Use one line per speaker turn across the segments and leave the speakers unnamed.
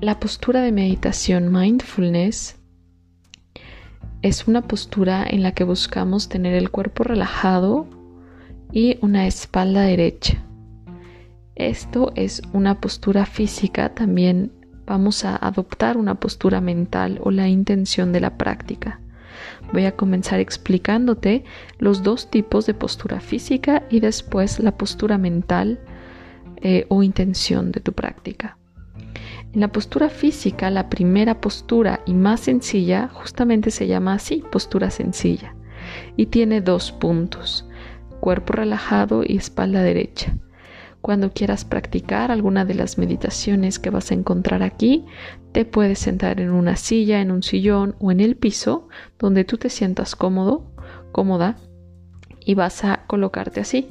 La postura de meditación mindfulness es una postura en la que buscamos tener el cuerpo relajado y una espalda derecha. Esto es una postura física, también vamos a adoptar una postura mental o la intención de la práctica. Voy a comenzar explicándote los dos tipos de postura física y después la postura mental eh, o intención de tu práctica. En la postura física, la primera postura y más sencilla justamente se llama así, postura sencilla, y tiene dos puntos, cuerpo relajado y espalda derecha. Cuando quieras practicar alguna de las meditaciones que vas a encontrar aquí, te puedes sentar en una silla, en un sillón o en el piso donde tú te sientas cómodo, cómoda y vas a colocarte así,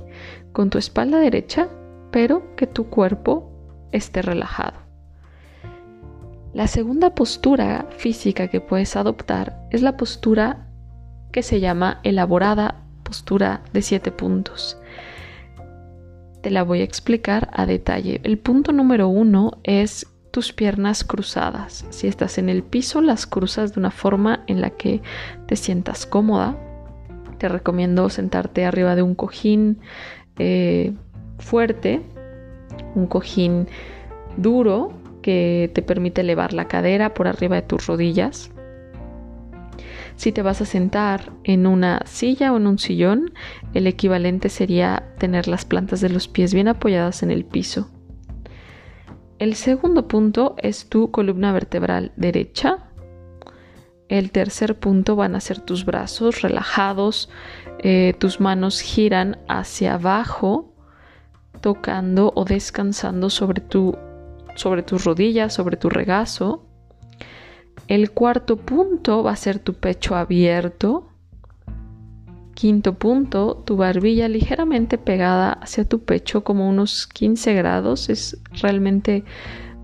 con tu espalda derecha, pero que tu cuerpo esté relajado. La segunda postura física que puedes adoptar es la postura que se llama elaborada postura de siete puntos. Te la voy a explicar a detalle. El punto número uno es tus piernas cruzadas. Si estás en el piso, las cruzas de una forma en la que te sientas cómoda. Te recomiendo sentarte arriba de un cojín eh, fuerte, un cojín duro que te permite elevar la cadera por arriba de tus rodillas. Si te vas a sentar en una silla o en un sillón, el equivalente sería tener las plantas de los pies bien apoyadas en el piso. El segundo punto es tu columna vertebral derecha. El tercer punto van a ser tus brazos relajados, eh, tus manos giran hacia abajo, tocando o descansando sobre tu sobre tus rodillas, sobre tu regazo. El cuarto punto va a ser tu pecho abierto. Quinto punto, tu barbilla ligeramente pegada hacia tu pecho como unos 15 grados. Es realmente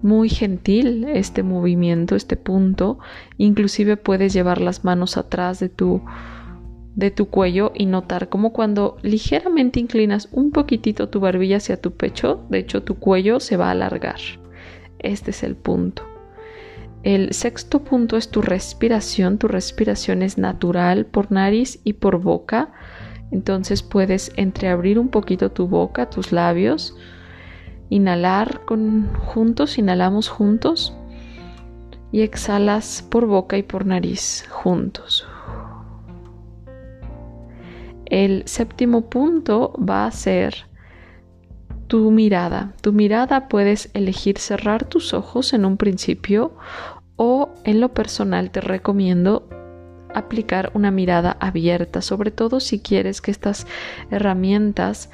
muy gentil este movimiento, este punto. Inclusive puedes llevar las manos atrás de tu de tu cuello y notar como cuando ligeramente inclinas un poquitito tu barbilla hacia tu pecho, de hecho tu cuello se va a alargar. Este es el punto. El sexto punto es tu respiración. Tu respiración es natural por nariz y por boca. Entonces puedes entreabrir un poquito tu boca, tus labios, inhalar con, juntos, inhalamos juntos y exhalas por boca y por nariz juntos. El séptimo punto va a ser tu mirada. Tu mirada puedes elegir cerrar tus ojos en un principio o en lo personal te recomiendo aplicar una mirada abierta, sobre todo si quieres que estas herramientas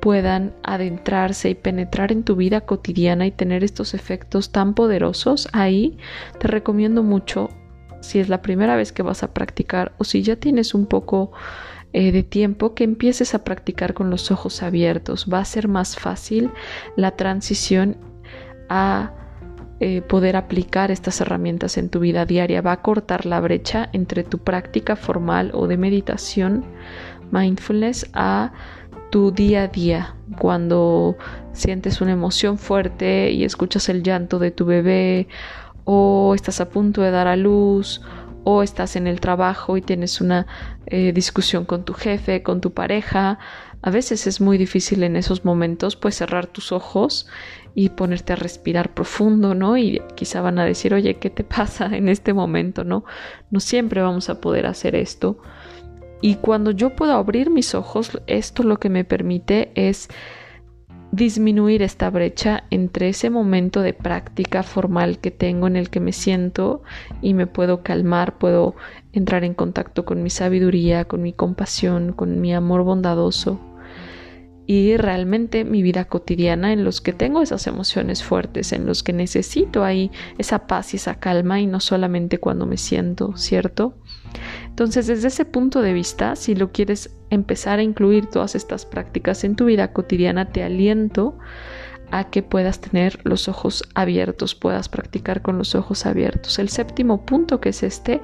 puedan adentrarse y penetrar en tu vida cotidiana y tener estos efectos tan poderosos, ahí te recomiendo mucho si es la primera vez que vas a practicar o si ya tienes un poco eh, de tiempo que empieces a practicar con los ojos abiertos. Va a ser más fácil la transición a eh, poder aplicar estas herramientas en tu vida diaria. Va a cortar la brecha entre tu práctica formal o de meditación, mindfulness, a tu día a día. Cuando sientes una emoción fuerte y escuchas el llanto de tu bebé o estás a punto de dar a luz o estás en el trabajo y tienes una eh, discusión con tu jefe, con tu pareja. A veces es muy difícil en esos momentos pues cerrar tus ojos y ponerte a respirar profundo, ¿no? Y quizá van a decir, oye, ¿qué te pasa en este momento, ¿no? No siempre vamos a poder hacer esto. Y cuando yo puedo abrir mis ojos, esto lo que me permite es disminuir esta brecha entre ese momento de práctica formal que tengo en el que me siento y me puedo calmar, puedo entrar en contacto con mi sabiduría, con mi compasión, con mi amor bondadoso y realmente mi vida cotidiana en los que tengo esas emociones fuertes, en los que necesito ahí esa paz y esa calma y no solamente cuando me siento, ¿cierto? Entonces, desde ese punto de vista, si lo quieres empezar a incluir todas estas prácticas en tu vida cotidiana, te aliento a que puedas tener los ojos abiertos, puedas practicar con los ojos abiertos. El séptimo punto que es este,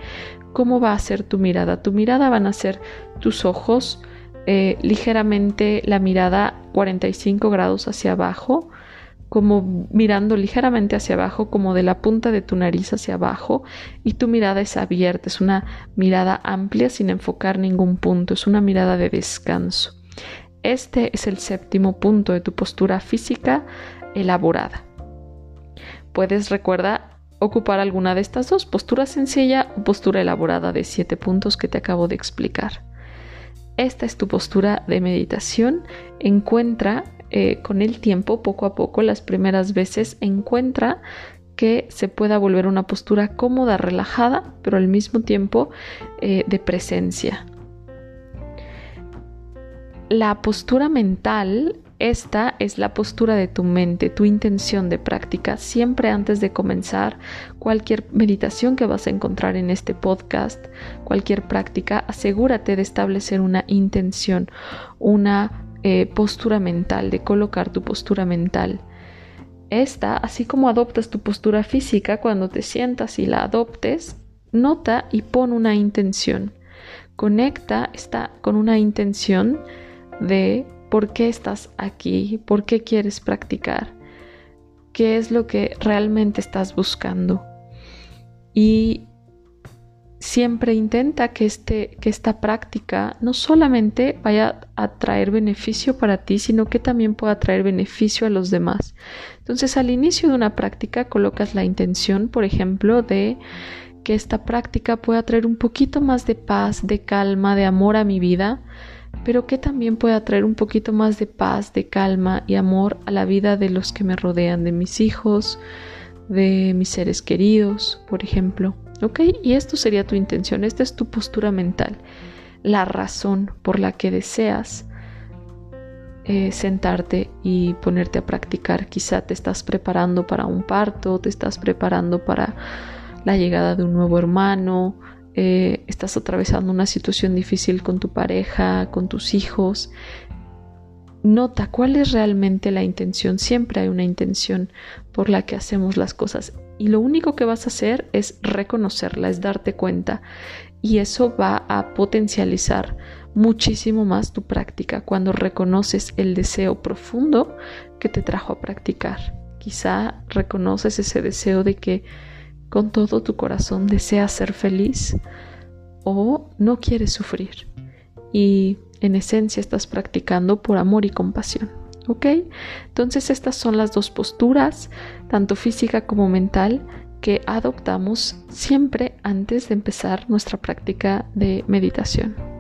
¿cómo va a ser tu mirada? Tu mirada van a ser tus ojos eh, ligeramente la mirada 45 grados hacia abajo, como mirando ligeramente hacia abajo, como de la punta de tu nariz hacia abajo, y tu mirada es abierta, es una mirada amplia sin enfocar ningún punto, es una mirada de descanso. Este es el séptimo punto de tu postura física elaborada. Puedes, recuerda, ocupar alguna de estas dos, postura sencilla o postura elaborada de siete puntos que te acabo de explicar. Esta es tu postura de meditación. Encuentra eh, con el tiempo, poco a poco, las primeras veces, encuentra que se pueda volver una postura cómoda, relajada, pero al mismo tiempo eh, de presencia. La postura mental, esta es la postura de tu mente, tu intención de práctica. Siempre antes de comenzar cualquier meditación que vas a encontrar en este podcast, cualquier práctica, asegúrate de establecer una intención, una eh, postura mental, de colocar tu postura mental. Esta, así como adoptas tu postura física, cuando te sientas y la adoptes, nota y pon una intención. Conecta esta con una intención de por qué estás aquí, por qué quieres practicar, qué es lo que realmente estás buscando. Y siempre intenta que, este, que esta práctica no solamente vaya a traer beneficio para ti, sino que también pueda traer beneficio a los demás. Entonces, al inicio de una práctica colocas la intención, por ejemplo, de que esta práctica pueda traer un poquito más de paz, de calma, de amor a mi vida, pero que también pueda traer un poquito más de paz, de calma y amor a la vida de los que me rodean, de mis hijos, de mis seres queridos, por ejemplo. ¿Ok? Y esto sería tu intención, esta es tu postura mental, la razón por la que deseas eh, sentarte y ponerte a practicar. Quizá te estás preparando para un parto, te estás preparando para la llegada de un nuevo hermano, eh, estás atravesando una situación difícil con tu pareja, con tus hijos. Nota cuál es realmente la intención. Siempre hay una intención por la que hacemos las cosas y lo único que vas a hacer es reconocerla, es darte cuenta y eso va a potencializar muchísimo más tu práctica cuando reconoces el deseo profundo que te trajo a practicar. Quizá reconoces ese deseo de que con todo tu corazón deseas ser feliz o no quieres sufrir y en esencia estás practicando por amor y compasión. ¿Ok? Entonces estas son las dos posturas, tanto física como mental, que adoptamos siempre antes de empezar nuestra práctica de meditación.